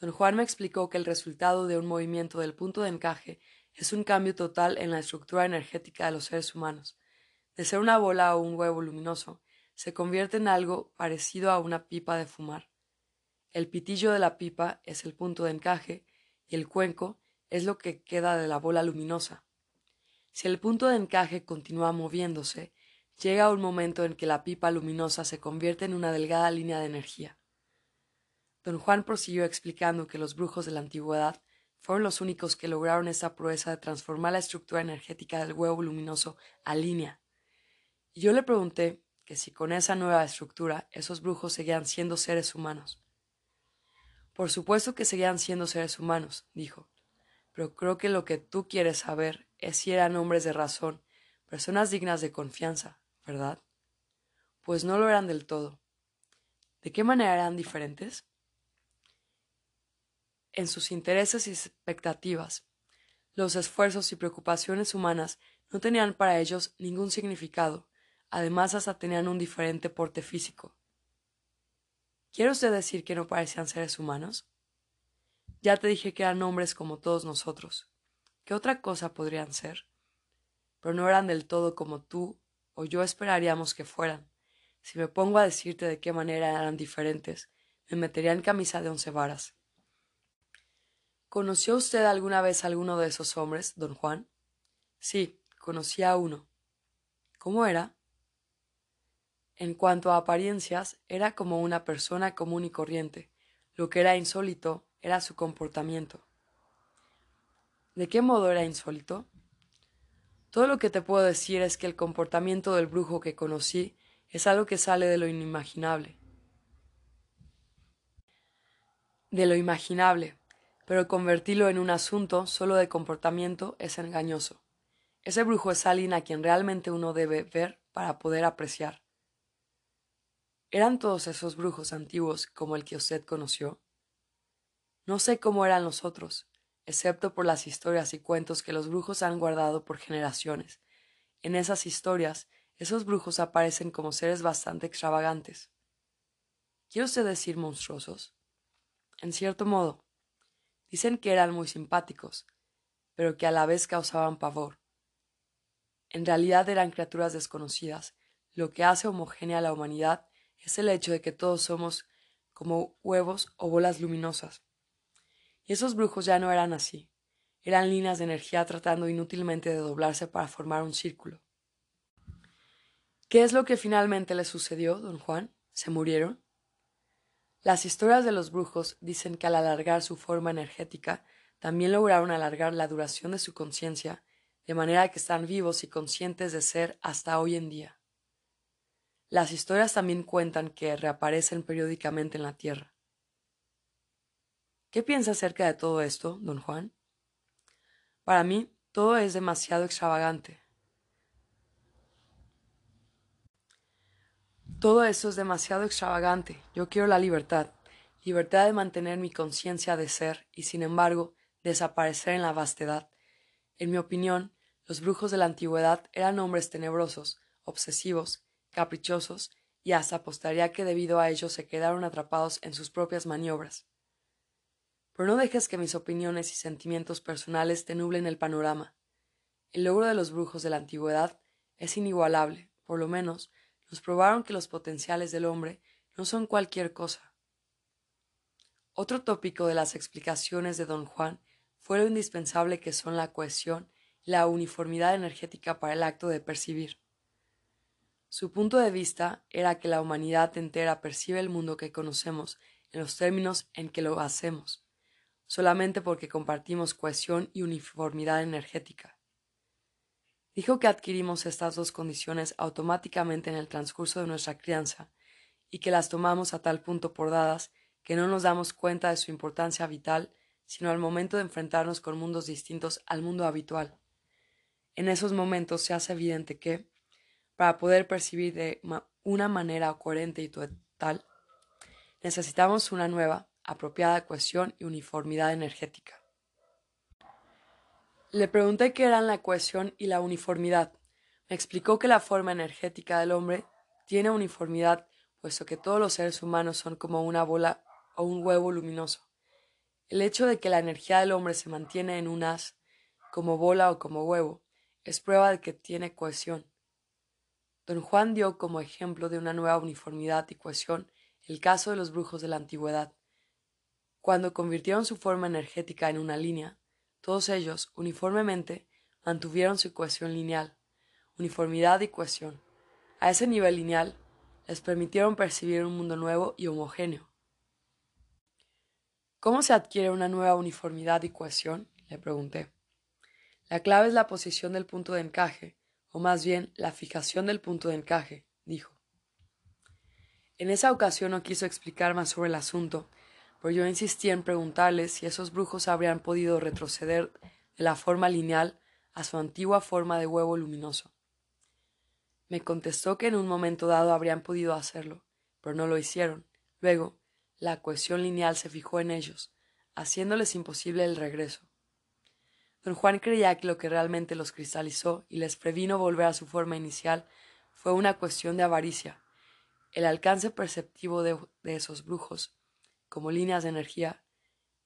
Don Juan me explicó que el resultado de un movimiento del punto de encaje es un cambio total en la estructura energética de los seres humanos. De ser una bola o un huevo luminoso, se convierte en algo parecido a una pipa de fumar. El pitillo de la pipa es el punto de encaje y el cuenco es lo que queda de la bola luminosa. Si el punto de encaje continúa moviéndose, llega un momento en que la pipa luminosa se convierte en una delgada línea de energía. Don Juan prosiguió explicando que los brujos de la antigüedad fueron los únicos que lograron esa proeza de transformar la estructura energética del huevo luminoso a línea. Y yo le pregunté que si con esa nueva estructura esos brujos seguían siendo seres humanos. Por supuesto que seguían siendo seres humanos, dijo, pero creo que lo que tú quieres saber es si eran hombres de razón, personas dignas de confianza, ¿verdad? Pues no lo eran del todo. ¿De qué manera eran diferentes? En sus intereses y expectativas, los esfuerzos y preocupaciones humanas no tenían para ellos ningún significado, Además, hasta tenían un diferente porte físico. ¿Quiere usted decir que no parecían seres humanos? Ya te dije que eran hombres como todos nosotros. ¿Qué otra cosa podrían ser? Pero no eran del todo como tú o yo esperaríamos que fueran. Si me pongo a decirte de qué manera eran diferentes, me metería en camisa de once varas. ¿Conoció usted alguna vez a alguno de esos hombres, don Juan? Sí, conocí a uno. ¿Cómo era? En cuanto a apariencias, era como una persona común y corriente. Lo que era insólito era su comportamiento. ¿De qué modo era insólito? Todo lo que te puedo decir es que el comportamiento del brujo que conocí es algo que sale de lo inimaginable. De lo imaginable, pero convertirlo en un asunto solo de comportamiento es engañoso. Ese brujo es alguien a quien realmente uno debe ver para poder apreciar. ¿Eran todos esos brujos antiguos como el que usted conoció? No sé cómo eran los otros, excepto por las historias y cuentos que los brujos han guardado por generaciones. En esas historias, esos brujos aparecen como seres bastante extravagantes. ¿Quiere usted decir monstruosos? En cierto modo. Dicen que eran muy simpáticos, pero que a la vez causaban pavor. En realidad eran criaturas desconocidas, lo que hace homogénea a la humanidad es el hecho de que todos somos como huevos o bolas luminosas. Esos brujos ya no eran así, eran líneas de energía tratando inútilmente de doblarse para formar un círculo. ¿Qué es lo que finalmente le sucedió, don Juan? ¿Se murieron? Las historias de los brujos dicen que al alargar su forma energética, también lograron alargar la duración de su conciencia, de manera que están vivos y conscientes de ser hasta hoy en día. Las historias también cuentan que reaparecen periódicamente en la Tierra. ¿Qué piensa acerca de todo esto, don Juan? Para mí, todo es demasiado extravagante. Todo eso es demasiado extravagante. Yo quiero la libertad, libertad de mantener mi conciencia de ser y, sin embargo, desaparecer en la vastedad. En mi opinión, los brujos de la antigüedad eran hombres tenebrosos, obsesivos, caprichosos, y hasta apostaría que debido a ello se quedaron atrapados en sus propias maniobras. Pero no dejes que mis opiniones y sentimientos personales te nublen el panorama. El logro de los brujos de la antigüedad es inigualable, por lo menos nos probaron que los potenciales del hombre no son cualquier cosa. Otro tópico de las explicaciones de don Juan fue lo indispensable que son la cohesión y la uniformidad energética para el acto de percibir. Su punto de vista era que la humanidad entera percibe el mundo que conocemos en los términos en que lo hacemos, solamente porque compartimos cohesión y uniformidad energética. Dijo que adquirimos estas dos condiciones automáticamente en el transcurso de nuestra crianza y que las tomamos a tal punto por dadas que no nos damos cuenta de su importancia vital sino al momento de enfrentarnos con mundos distintos al mundo habitual. En esos momentos se hace evidente que, para poder percibir de una manera coherente y total, necesitamos una nueva, apropiada cohesión y uniformidad energética. Le pregunté qué eran la cohesión y la uniformidad. Me explicó que la forma energética del hombre tiene uniformidad, puesto que todos los seres humanos son como una bola o un huevo luminoso. El hecho de que la energía del hombre se mantiene en un haz, como bola o como huevo, es prueba de que tiene cohesión. Don Juan dio como ejemplo de una nueva uniformidad y cohesión el caso de los brujos de la antigüedad. Cuando convirtieron su forma energética en una línea, todos ellos, uniformemente, mantuvieron su cohesión lineal, uniformidad y cohesión. A ese nivel lineal, les permitieron percibir un mundo nuevo y homogéneo. ¿Cómo se adquiere una nueva uniformidad y cohesión? le pregunté. La clave es la posición del punto de encaje, o más bien la fijación del punto de encaje, dijo. En esa ocasión no quiso explicar más sobre el asunto, pero yo insistí en preguntarle si esos brujos habrían podido retroceder de la forma lineal a su antigua forma de huevo luminoso. Me contestó que en un momento dado habrían podido hacerlo, pero no lo hicieron. Luego, la cohesión lineal se fijó en ellos, haciéndoles imposible el regreso. Don Juan creía que lo que realmente los cristalizó y les previno volver a su forma inicial fue una cuestión de avaricia. El alcance perceptivo de, esos brujos, como líneas de energía,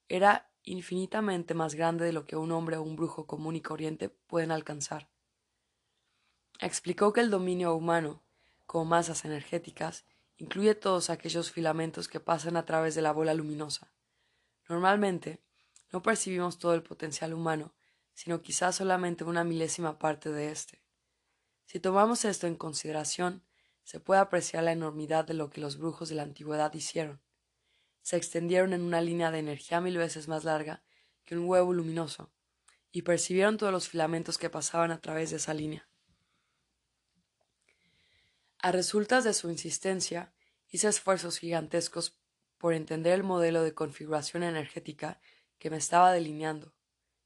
era infinitamente más grande de lo que un hombre o un brujo común y corriente pueden alcanzar. Explicó que el dominio humano, como masas energéticas, incluye todos aquellos filamentos que pasan a través de la bola luminosa. Normalmente, no percibimos todo el potencial humano, sino quizás solamente una milésima parte de éste. Si tomamos esto en consideración, se puede apreciar la enormidad de lo que los brujos de la antigüedad hicieron. Se extendieron en una línea de energía mil veces más larga que un huevo luminoso, y percibieron todos los filamentos que pasaban a través de esa línea. A resultas de su insistencia, hice esfuerzos gigantescos por entender el modelo de configuración energética que me estaba delineando.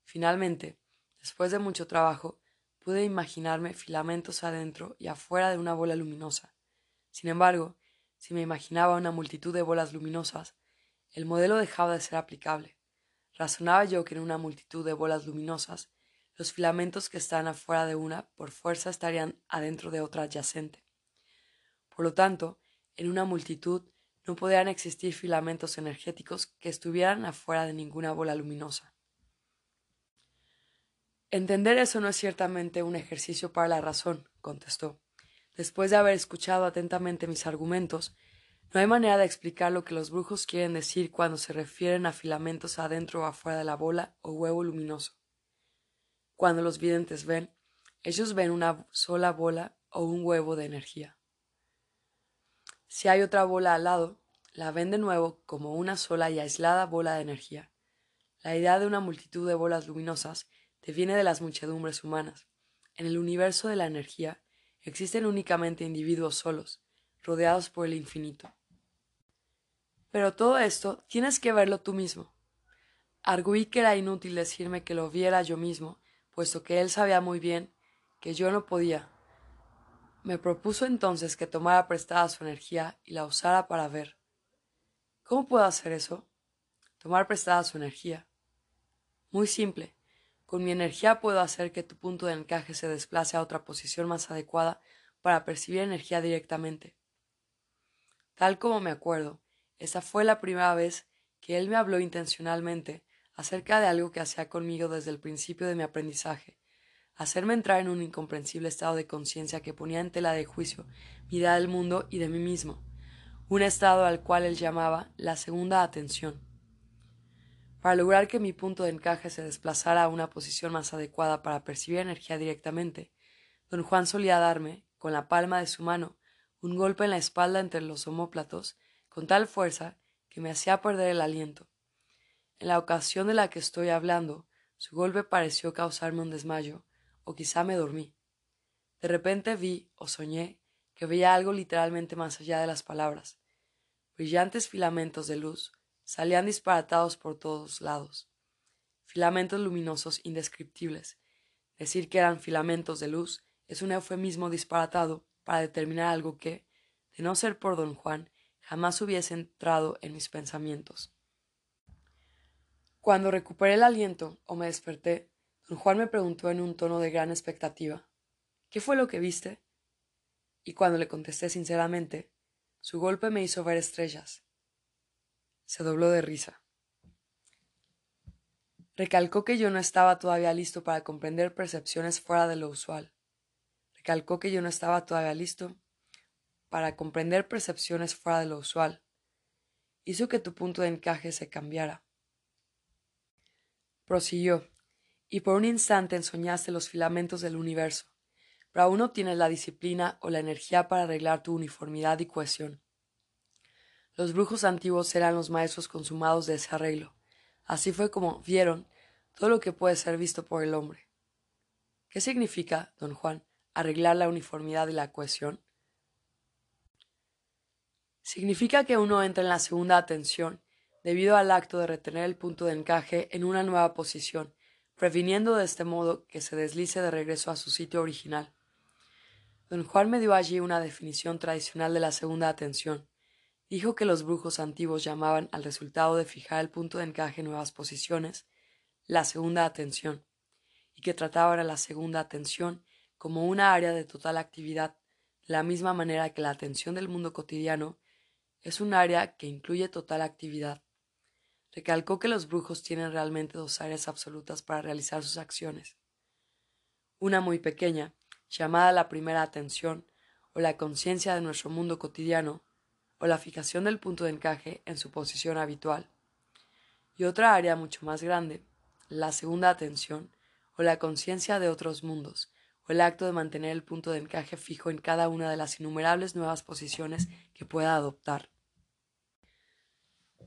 Finalmente, después de mucho trabajo, pude imaginarme filamentos adentro y afuera de una bola luminosa. Sin embargo, si me imaginaba una multitud de bolas luminosas, el modelo dejaba de ser aplicable. Razonaba yo que en una multitud de bolas luminosas, los filamentos que están afuera de una por fuerza estarían adentro de otra adyacente. Por lo tanto, en una multitud no podían existir filamentos energéticos que estuvieran afuera de ninguna bola luminosa. Entender eso no es ciertamente un ejercicio para la razón, contestó. Después de haber escuchado atentamente mis argumentos, No hay manera de explicar lo que los brujos quieren decir cuando se refieren a filamentos adentro o afuera de la bola o huevo luminoso. Cuando los videntes ven, ellos ven una sola bola o un huevo de energía. Si hay otra bola al lado, la ven de nuevo como una sola y aislada bola de energía. La idea de una multitud de bolas luminosas viene de las muchedumbres humanas. En el universo de la energía existen únicamente individuos solos, rodeados por el infinito. Pero todo esto tienes que verlo tú mismo. Arguí que era inútil decirme que lo viera yo mismo, puesto que él sabía muy bien que yo no podía. Me propuso entonces que tomara prestada su energía y la usara para ver. ¿Cómo puedo hacer eso? Tomar prestada su energía. Muy simple. Con mi energía puedo hacer que tu punto de encaje se desplace a otra posición más adecuada para percibir energía directamente. Tal como me acuerdo, esa fue la primera vez que él me habló intencionalmente acerca de algo que hacía conmigo desde el principio de mi aprendizaje, hacerme entrar en un incomprensible estado de conciencia que ponía en tela de juicio mi idea del mundo y de mí mismo, un estado al cual él llamaba la segunda atención. Para lograr que mi punto de encaje se desplazara a una posición más adecuada para percibir energía directamente, don Juan solía darme, con la palma de su mano, un golpe en la espalda entre los omóplatos, con tal fuerza que me hacía perder el aliento. En la ocasión de la que estoy hablando, su golpe pareció causarme un desmayo, o quizá me dormí. De repente vi, o soñé, que veía algo literalmente más allá de las palabras. Brillantes filamentos de luz, salían disparatados por todos lados. Filamentos luminosos indescriptibles. Decir que eran filamentos de luz es un eufemismo disparatado para determinar algo que, de no ser por don Juan, jamás hubiese entrado en mis pensamientos. Cuando recuperé el aliento o me desperté, don Juan me preguntó en un tono de gran expectativa ¿Qué fue lo que viste? Y cuando le contesté sinceramente, su golpe me hizo ver estrellas, se dobló de risa. Recalcó que yo no estaba todavía listo para comprender percepciones fuera de lo usual. Recalcó que yo no estaba todavía listo para comprender percepciones fuera de lo usual. Hizo que tu punto de encaje se cambiara. Prosiguió, y por un instante ensoñaste los filamentos del universo, pero aún no tienes la disciplina o la energía para arreglar tu uniformidad y cohesión. Los brujos antiguos eran los maestros consumados de ese arreglo. Así fue como vieron todo lo que puede ser visto por el hombre. ¿Qué significa, don Juan, arreglar la uniformidad y la cohesión? Significa que uno entra en la segunda atención debido al acto de retener el punto de encaje en una nueva posición, previniendo de este modo que se deslice de regreso a su sitio original. Don Juan me dio allí una definición tradicional de la segunda atención, dijo que los brujos antiguos llamaban al resultado de fijar el punto de encaje en nuevas posiciones la segunda atención, y que trataban a la segunda atención como una área de total actividad, de la misma manera que la atención del mundo cotidiano es un área que incluye total actividad. Recalcó que los brujos tienen realmente dos áreas absolutas para realizar sus acciones. Una muy pequeña, llamada la primera atención, o la conciencia de nuestro mundo cotidiano, o la fijación del punto de encaje en su posición habitual. Y otra área mucho más grande, la segunda atención, o la conciencia de otros mundos, o el acto de mantener el punto de encaje fijo en cada una de las innumerables nuevas posiciones que pueda adoptar.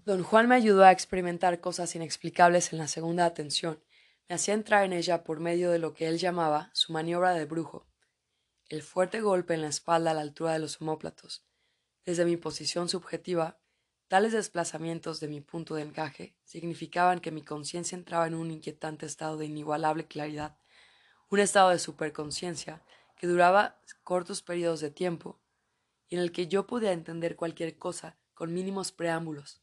Don Juan me ayudó a experimentar cosas inexplicables en la segunda atención, me hacía entrar en ella por medio de lo que él llamaba su maniobra de brujo, el fuerte golpe en la espalda a la altura de los omóplatos, desde mi posición subjetiva, tales desplazamientos de mi punto de encaje significaban que mi conciencia entraba en un inquietante estado de inigualable claridad, un estado de superconciencia que duraba cortos periodos de tiempo y en el que yo podía entender cualquier cosa con mínimos preámbulos.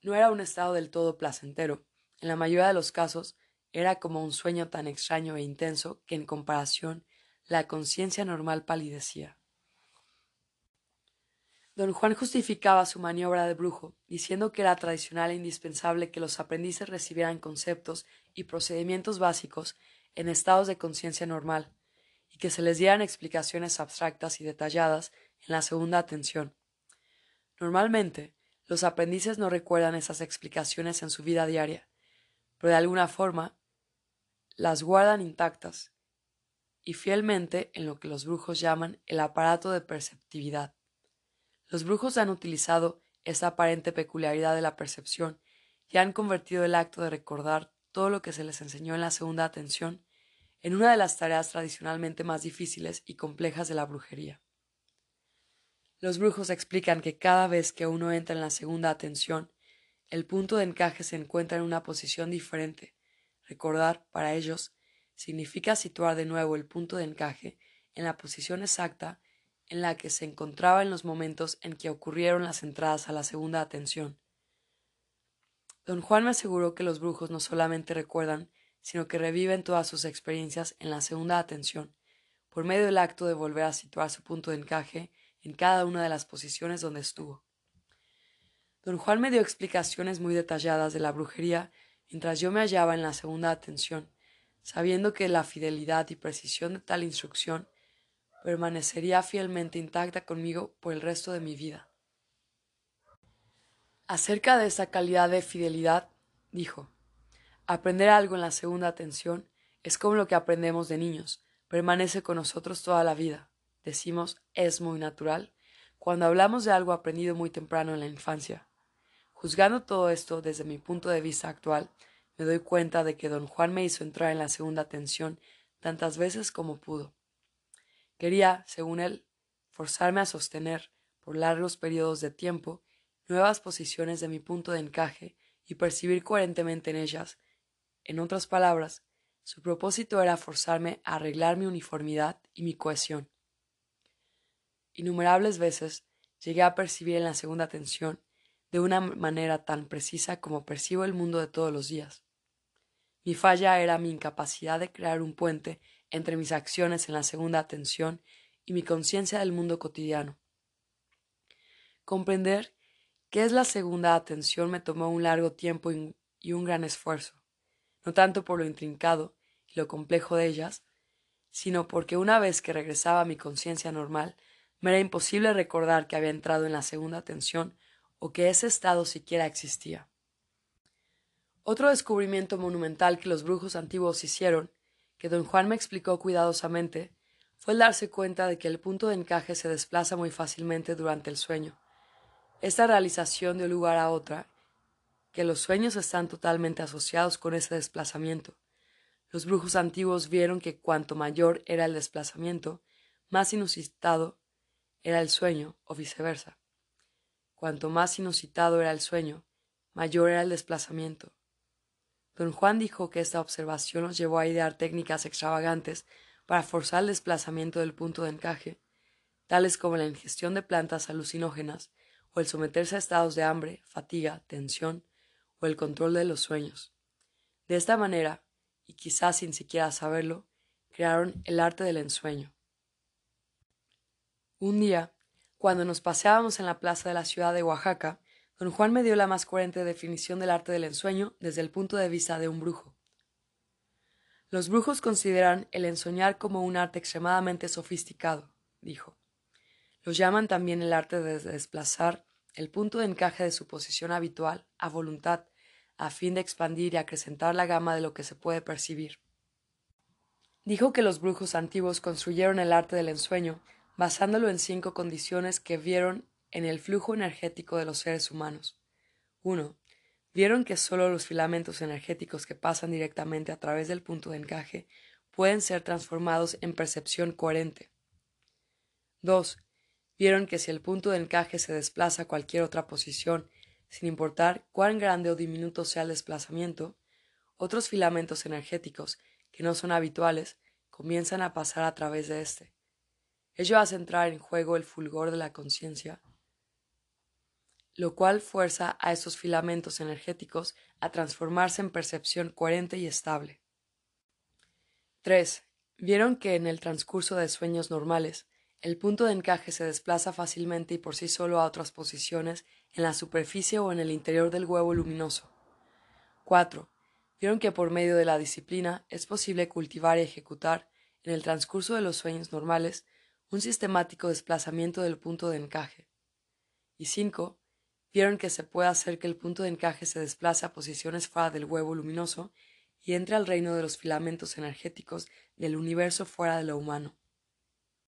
No era un estado del todo placentero. En la mayoría de los casos era como un sueño tan extraño e intenso que en comparación la conciencia normal palidecía. Don Juan justificaba su maniobra de brujo, diciendo que era tradicional e indispensable que los aprendices recibieran conceptos y procedimientos básicos en estados de conciencia normal, y que se les dieran explicaciones abstractas y detalladas en la segunda atención. Normalmente, los aprendices no recuerdan esas explicaciones en su vida diaria, pero de alguna forma las guardan intactas y fielmente en lo que los brujos llaman el aparato de perceptividad. Los brujos han utilizado esa aparente peculiaridad de la percepción y han convertido el acto de recordar todo lo que se les enseñó en la segunda atención en una de las tareas tradicionalmente más difíciles y complejas de la brujería. Los brujos explican que cada vez que uno entra en la segunda atención, el punto de encaje se encuentra en una posición diferente. Recordar, para ellos, significa situar de nuevo el punto de encaje en la posición exacta en la que se encontraba en los momentos en que ocurrieron las entradas a la segunda atención. Don Juan me aseguró que los brujos no solamente recuerdan, sino que reviven todas sus experiencias en la segunda atención, por medio del acto de volver a situar su punto de encaje en cada una de las posiciones donde estuvo. Don Juan me dio explicaciones muy detalladas de la brujería mientras yo me hallaba en la segunda atención, sabiendo que la fidelidad y precisión de tal instrucción permanecería fielmente intacta conmigo por el resto de mi vida. Acerca de esa calidad de fidelidad, dijo, aprender algo en la segunda atención es como lo que aprendemos de niños, permanece con nosotros toda la vida decimos es muy natural cuando hablamos de algo aprendido muy temprano en la infancia. Juzgando todo esto desde mi punto de vista actual, me doy cuenta de que don Juan me hizo entrar en la segunda tensión tantas veces como pudo. Quería, según él, forzarme a sostener, por largos periodos de tiempo, nuevas posiciones de mi punto de encaje y percibir coherentemente en ellas. En otras palabras, su propósito era forzarme a arreglar mi uniformidad y mi cohesión. Innumerables veces llegué a percibir en la segunda tensión de una manera tan precisa como percibo el mundo de todos los días. Mi falla era mi incapacidad de crear un puente entre mis acciones en la segunda atención y mi conciencia del mundo cotidiano. Comprender qué es la segunda atención me tomó un largo tiempo y un gran esfuerzo, no tanto por lo intrincado y lo complejo de ellas, sino porque una vez que regresaba a mi conciencia normal, me era imposible recordar que había entrado en la segunda tensión o que ese estado siquiera existía. Otro descubrimiento monumental que los brujos antiguos hicieron, que don Juan me explicó cuidadosamente, fue el darse cuenta de que el punto de encaje se desplaza muy fácilmente durante el sueño. Esta realización dio lugar a otra, que los sueños están totalmente asociados con ese desplazamiento. Los brujos antiguos vieron que cuanto mayor era el desplazamiento, más inusitado era el sueño, o viceversa. Cuanto más inusitado era el sueño, mayor era el desplazamiento. Don Juan dijo que esta observación nos llevó a idear técnicas extravagantes para forzar el desplazamiento del punto de encaje, tales como la ingestión de plantas alucinógenas o el someterse a estados de hambre, fatiga, tensión el control de los sueños. De esta manera, y quizás sin siquiera saberlo, crearon el arte del ensueño. Un día, cuando nos paseábamos en la plaza de la ciudad de Oaxaca, don Juan me dio la más coherente definición del arte del ensueño desde el punto de vista de un brujo. Los brujos consideran el ensoñar como un arte extremadamente sofisticado, dijo. Los llaman también el arte de desplazar el punto de encaje de su posición habitual a voluntad, a fin de expandir y acrecentar la gama de lo que se puede percibir. Dijo que los brujos antiguos construyeron el arte del ensueño basándolo en cinco condiciones que vieron en el flujo energético de los seres humanos. 1. Vieron que solo los filamentos energéticos que pasan directamente a través del punto de encaje pueden ser transformados en percepción coherente. 2. Vieron que si el punto de encaje se desplaza a cualquier otra posición, sin importar cuán grande o diminuto sea el desplazamiento, otros filamentos energéticos que no son habituales comienzan a pasar a través de éste. Ello hace entrar en juego el fulgor de la conciencia, lo cual fuerza a esos filamentos energéticos a transformarse en percepción coherente y estable. 3. Vieron que en el transcurso de sueños normales, el punto de encaje se desplaza fácilmente y por sí solo a otras posiciones en la superficie o en el interior del huevo luminoso. 4. Vieron que por medio de la disciplina es posible cultivar y ejecutar, en el transcurso de los sueños normales, un sistemático desplazamiento del punto de encaje. Y 5. Vieron que se puede hacer que el punto de encaje se desplace a posiciones fuera del huevo luminoso y entre al reino de los filamentos energéticos del universo fuera de lo humano.